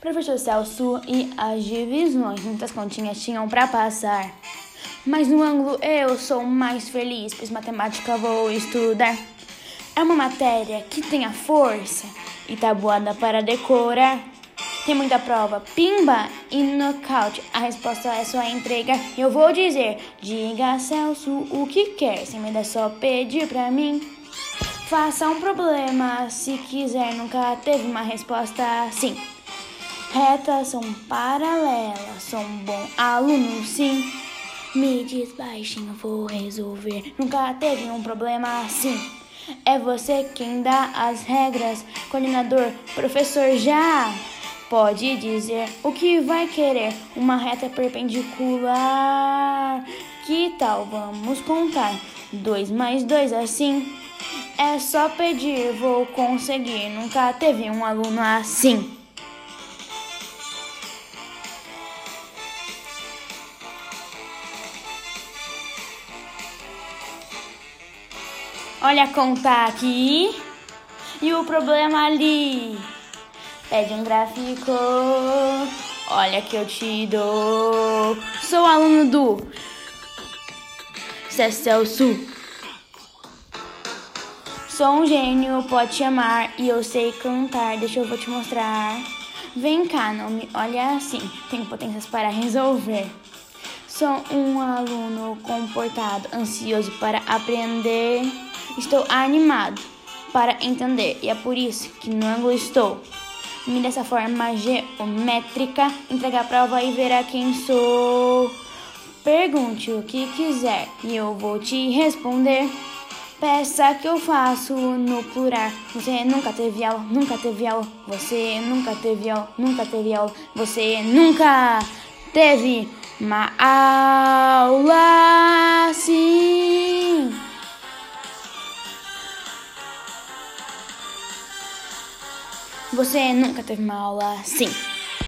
Professor Celso e as divisões, muitas continhas tinham para passar. Mas no ângulo eu sou mais feliz, pois matemática vou estudar. É uma matéria que tem a força e tabuada para decorar. Tem muita prova, pimba e nocaute. A resposta é só entregar. Eu vou dizer: diga Celso o que quer, sem medo é só pedir pra mim. Faça um problema se quiser, nunca teve uma resposta assim. Retas são paralelas, sou um bom aluno, sim. Me diz baixinho, vou resolver. Nunca teve um problema assim. É você quem dá as regras, coordenador, professor já. Pode dizer o que vai querer, uma reta perpendicular. Que tal? Vamos contar. Dois mais dois assim. É só pedir, vou conseguir. Nunca teve um aluno assim. Olha a conta aqui e o problema ali. Pede um gráfico, olha que eu te dou. Sou aluno do Celso. Sou um gênio, pode chamar e eu sei cantar. Deixa eu vou te mostrar. Vem cá, não me olha assim. Tenho potências para resolver. Sou um aluno comportado, ansioso para aprender. Estou animado para entender e é por isso que no ângulo estou. Me dessa forma geométrica, entrega a prova e verá quem sou. Pergunte o que quiser e eu vou te responder. Peça que eu faço no plural. Você nunca teve aula, nunca teve aula. Você nunca teve aula, nunca teve aula. Você nunca teve uma aula assim. Você nunca teve uma aula assim.